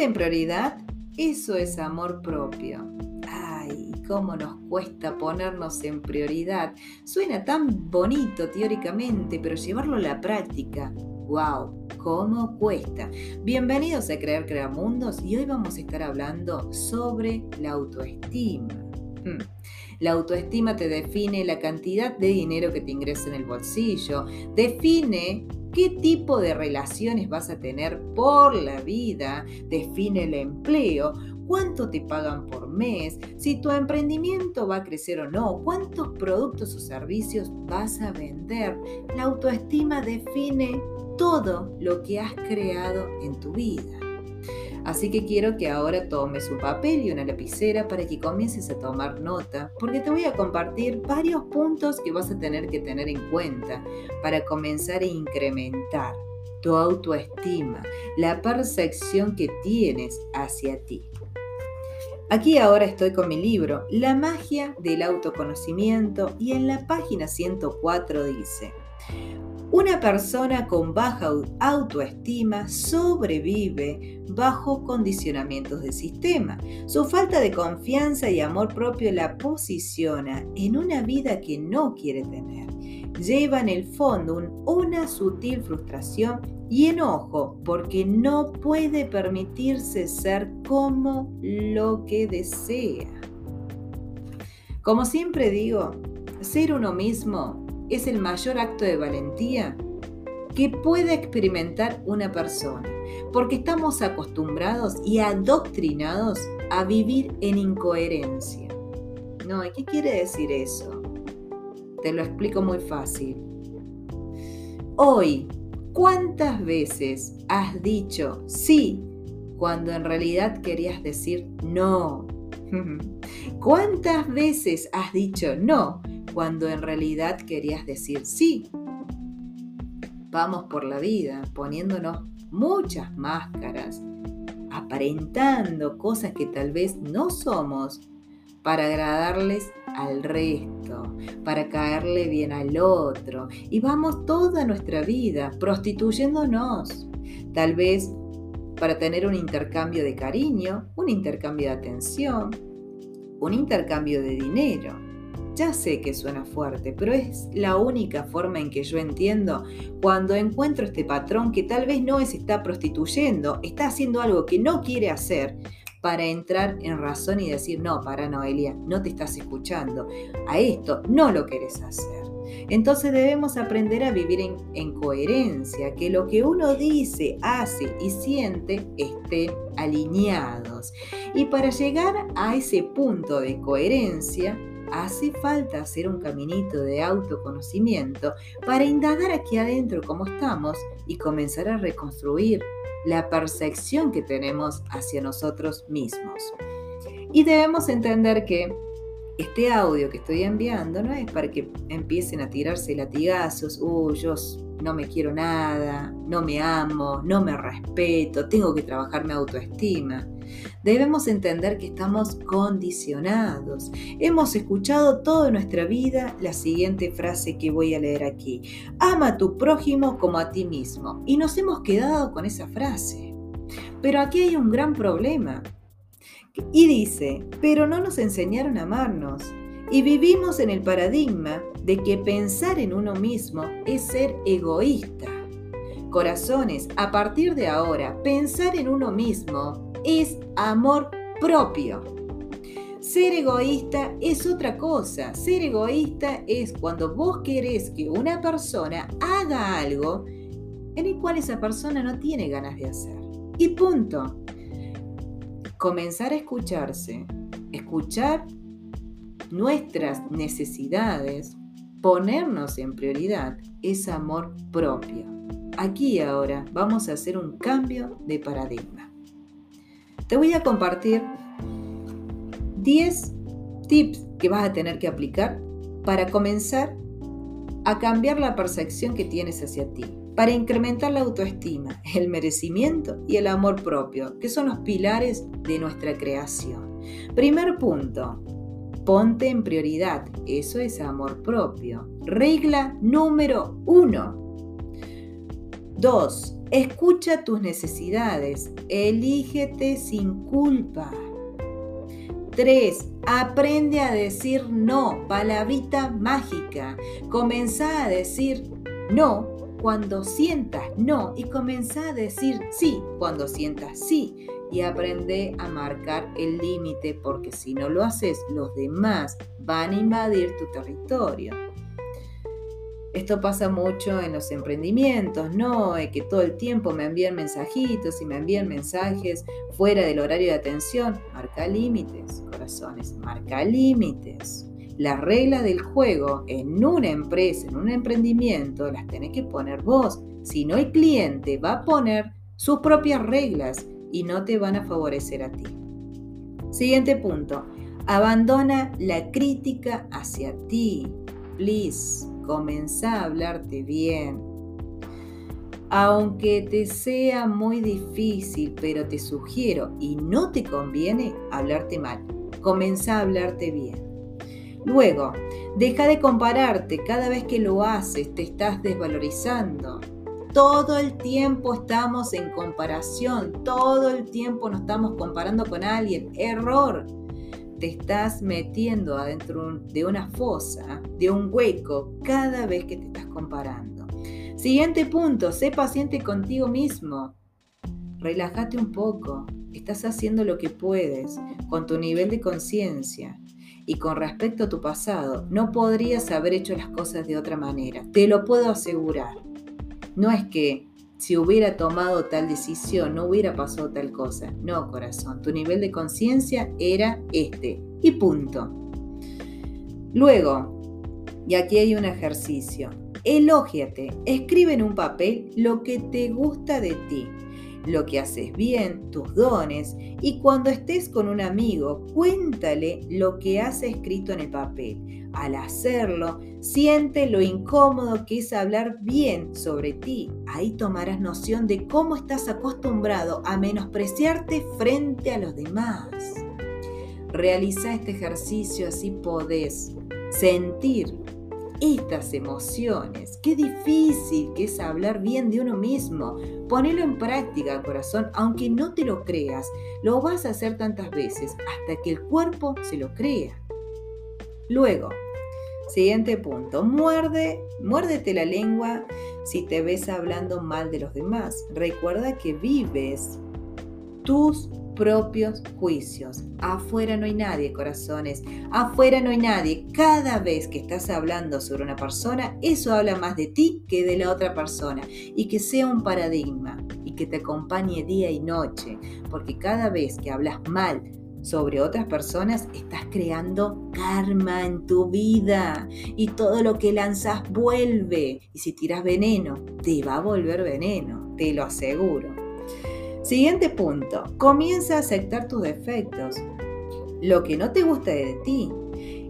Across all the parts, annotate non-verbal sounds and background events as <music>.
En prioridad, eso es amor propio. Ay, cómo nos cuesta ponernos en prioridad. Suena tan bonito teóricamente, pero llevarlo a la práctica, wow, cómo cuesta. Bienvenidos a Crear Creamundos y hoy vamos a estar hablando sobre la autoestima. Hmm. La autoestima te define la cantidad de dinero que te ingresa en el bolsillo, define qué tipo de relaciones vas a tener por la vida, define el empleo, cuánto te pagan por mes, si tu emprendimiento va a crecer o no, cuántos productos o servicios vas a vender. La autoestima define todo lo que has creado en tu vida. Así que quiero que ahora tomes un papel y una lapicera para que comiences a tomar nota, porque te voy a compartir varios puntos que vas a tener que tener en cuenta para comenzar a incrementar tu autoestima, la percepción que tienes hacia ti. Aquí ahora estoy con mi libro, La magia del autoconocimiento, y en la página 104 dice, una persona con baja autoestima sobrevive bajo condicionamientos del sistema. Su falta de confianza y amor propio la posiciona en una vida que no quiere tener. Lleva en el fondo una sutil frustración y enojo porque no puede permitirse ser como lo que desea. Como siempre digo, ser uno mismo es el mayor acto de valentía que puede experimentar una persona, porque estamos acostumbrados y adoctrinados a vivir en incoherencia. No, ¿qué quiere decir eso? Te lo explico muy fácil. Hoy, ¿cuántas veces has dicho sí cuando en realidad querías decir no? <laughs> ¿Cuántas veces has dicho no cuando en realidad querías decir sí. Vamos por la vida poniéndonos muchas máscaras, aparentando cosas que tal vez no somos para agradarles al resto, para caerle bien al otro. Y vamos toda nuestra vida prostituyéndonos, tal vez para tener un intercambio de cariño, un intercambio de atención, un intercambio de dinero. Ya sé que suena fuerte, pero es la única forma en que yo entiendo cuando encuentro este patrón que tal vez no se está prostituyendo, está haciendo algo que no quiere hacer para entrar en razón y decir, no, para Noelia, no te estás escuchando, a esto no lo querés hacer. Entonces debemos aprender a vivir en, en, coherencia, que lo que uno dice, hace y siente estén alineados. Y para llegar a ese punto de coherencia, hace falta hacer un caminito de autoconocimiento para indagar aquí adentro cómo estamos y comenzar a reconstruir la percepción que tenemos hacia nosotros mismos. Y debemos entender que este audio que estoy enviando no es para que empiecen a tirarse latigazos, uy, no me quiero nada, no me amo, no me respeto, tengo que trabajar mi autoestima. Debemos entender que estamos condicionados. Hemos escuchado toda nuestra vida la siguiente frase que voy a leer aquí. Ama a tu prójimo como a ti mismo. Y nos hemos quedado con esa frase. Pero aquí hay un gran problema. Y dice, pero no nos enseñaron a amarnos. Y vivimos en el paradigma de que pensar en uno mismo es ser egoísta. Corazones, a partir de ahora, pensar en uno mismo es amor propio. Ser egoísta es otra cosa. Ser egoísta es cuando vos querés que una persona haga algo en el cual esa persona no tiene ganas de hacer. Y punto. Comenzar a escucharse. Escuchar nuestras necesidades, ponernos en prioridad es amor propio. Aquí ahora vamos a hacer un cambio de paradigma. Te voy a compartir 10 tips que vas a tener que aplicar para comenzar a cambiar la percepción que tienes hacia ti, para incrementar la autoestima, el merecimiento y el amor propio, que son los pilares de nuestra creación. Primer punto, Ponte en prioridad, eso es amor propio. Regla número uno. Dos, Escucha tus necesidades. Elígete sin culpa. 3. Aprende a decir no. Palabrita mágica. Comenzá a decir no cuando sientas no y comenzá a decir sí cuando sientas sí y aprende a marcar el límite porque si no lo haces los demás van a invadir tu territorio. Esto pasa mucho en los emprendimientos, ¿no? Que todo el tiempo me envían mensajitos y me envían mensajes fuera del horario de atención. Marca límites, corazones, marca límites. Las reglas del juego en una empresa, en un emprendimiento, las tenés que poner vos. Si no, el cliente va a poner sus propias reglas y no te van a favorecer a ti. Siguiente punto. Abandona la crítica hacia ti. Please comenzá a hablarte bien. Aunque te sea muy difícil, pero te sugiero y no te conviene hablarte mal. Comenzá a hablarte bien. Luego, deja de compararte. Cada vez que lo haces, te estás desvalorizando. Todo el tiempo estamos en comparación. Todo el tiempo nos estamos comparando con alguien. Error te estás metiendo adentro de una fosa, de un hueco, cada vez que te estás comparando. Siguiente punto, sé paciente contigo mismo. Relájate un poco. Estás haciendo lo que puedes con tu nivel de conciencia. Y con respecto a tu pasado, no podrías haber hecho las cosas de otra manera. Te lo puedo asegurar. No es que si hubiera tomado tal decisión, no hubiera pasado tal cosa. No, corazón, tu nivel de conciencia era este. Y punto. Luego, y aquí hay un ejercicio. Elógiate, escribe en un papel lo que te gusta de ti lo que haces bien, tus dones, y cuando estés con un amigo, cuéntale lo que has escrito en el papel. Al hacerlo, siente lo incómodo que es hablar bien sobre ti. Ahí tomarás noción de cómo estás acostumbrado a menospreciarte frente a los demás. Realiza este ejercicio así podés sentir estas emociones. Qué difícil que es hablar bien de uno mismo. Ponelo en práctica, corazón, aunque no te lo creas. Lo vas a hacer tantas veces hasta que el cuerpo se lo crea. Luego, siguiente punto, muerde, muérdete la lengua si te ves hablando mal de los demás. Recuerda que vives tus propios juicios. Afuera no hay nadie, corazones. Afuera no hay nadie. Cada vez que estás hablando sobre una persona, eso habla más de ti que de la otra persona. Y que sea un paradigma y que te acompañe día y noche. Porque cada vez que hablas mal sobre otras personas, estás creando karma en tu vida. Y todo lo que lanzas vuelve. Y si tiras veneno, te va a volver veneno. Te lo aseguro. Siguiente punto, comienza a aceptar tus defectos, lo que no te gusta de ti.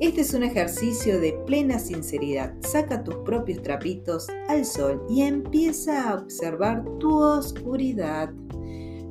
Este es un ejercicio de plena sinceridad. Saca tus propios trapitos al sol y empieza a observar tu oscuridad.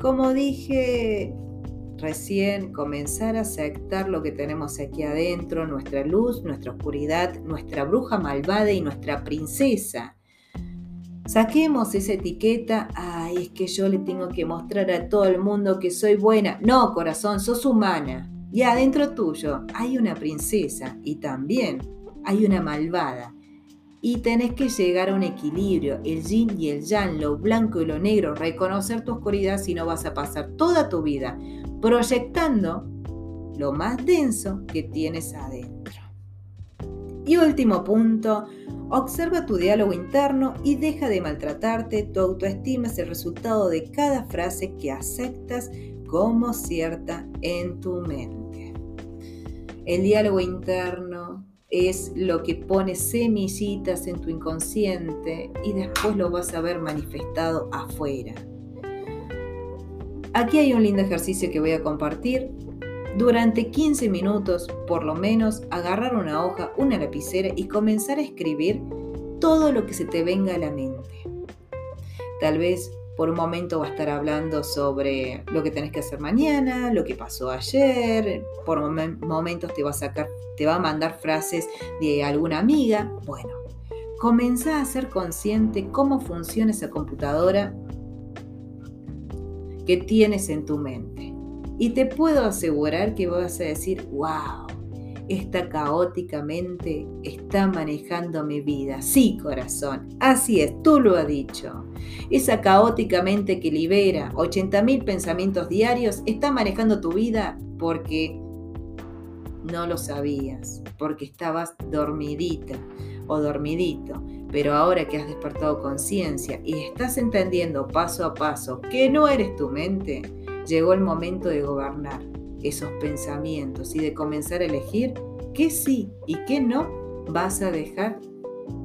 Como dije recién, comenzar a aceptar lo que tenemos aquí adentro, nuestra luz, nuestra oscuridad, nuestra bruja malvada y nuestra princesa. Saquemos esa etiqueta, ay, es que yo le tengo que mostrar a todo el mundo que soy buena. No, corazón, sos humana. Y adentro tuyo hay una princesa y también hay una malvada. Y tenés que llegar a un equilibrio, el yin y el yang, lo blanco y lo negro, reconocer tu oscuridad si no vas a pasar toda tu vida proyectando lo más denso que tienes adentro. Y último punto, Observa tu diálogo interno y deja de maltratarte. Tu autoestima es el resultado de cada frase que aceptas como cierta en tu mente. El diálogo interno es lo que pone semillitas en tu inconsciente y después lo vas a ver manifestado afuera. Aquí hay un lindo ejercicio que voy a compartir durante 15 minutos, por lo menos, agarrar una hoja, una lapicera y comenzar a escribir todo lo que se te venga a la mente. Tal vez por un momento va a estar hablando sobre lo que tenés que hacer mañana, lo que pasó ayer, por momentos te va a sacar, te va a mandar frases de alguna amiga. Bueno, comenzá a ser consciente cómo funciona esa computadora que tienes en tu mente. Y te puedo asegurar que vas a decir, wow, esta caóticamente está manejando mi vida. Sí, corazón, así es, tú lo has dicho. Esa caóticamente que libera 80.000 pensamientos diarios está manejando tu vida porque no lo sabías, porque estabas dormidita o dormidito. Pero ahora que has despertado conciencia y estás entendiendo paso a paso que no eres tu mente, llegó el momento de gobernar esos pensamientos y de comenzar a elegir qué sí y qué no vas a dejar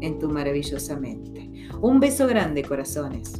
en tu maravillosa mente. Un beso grande, corazones.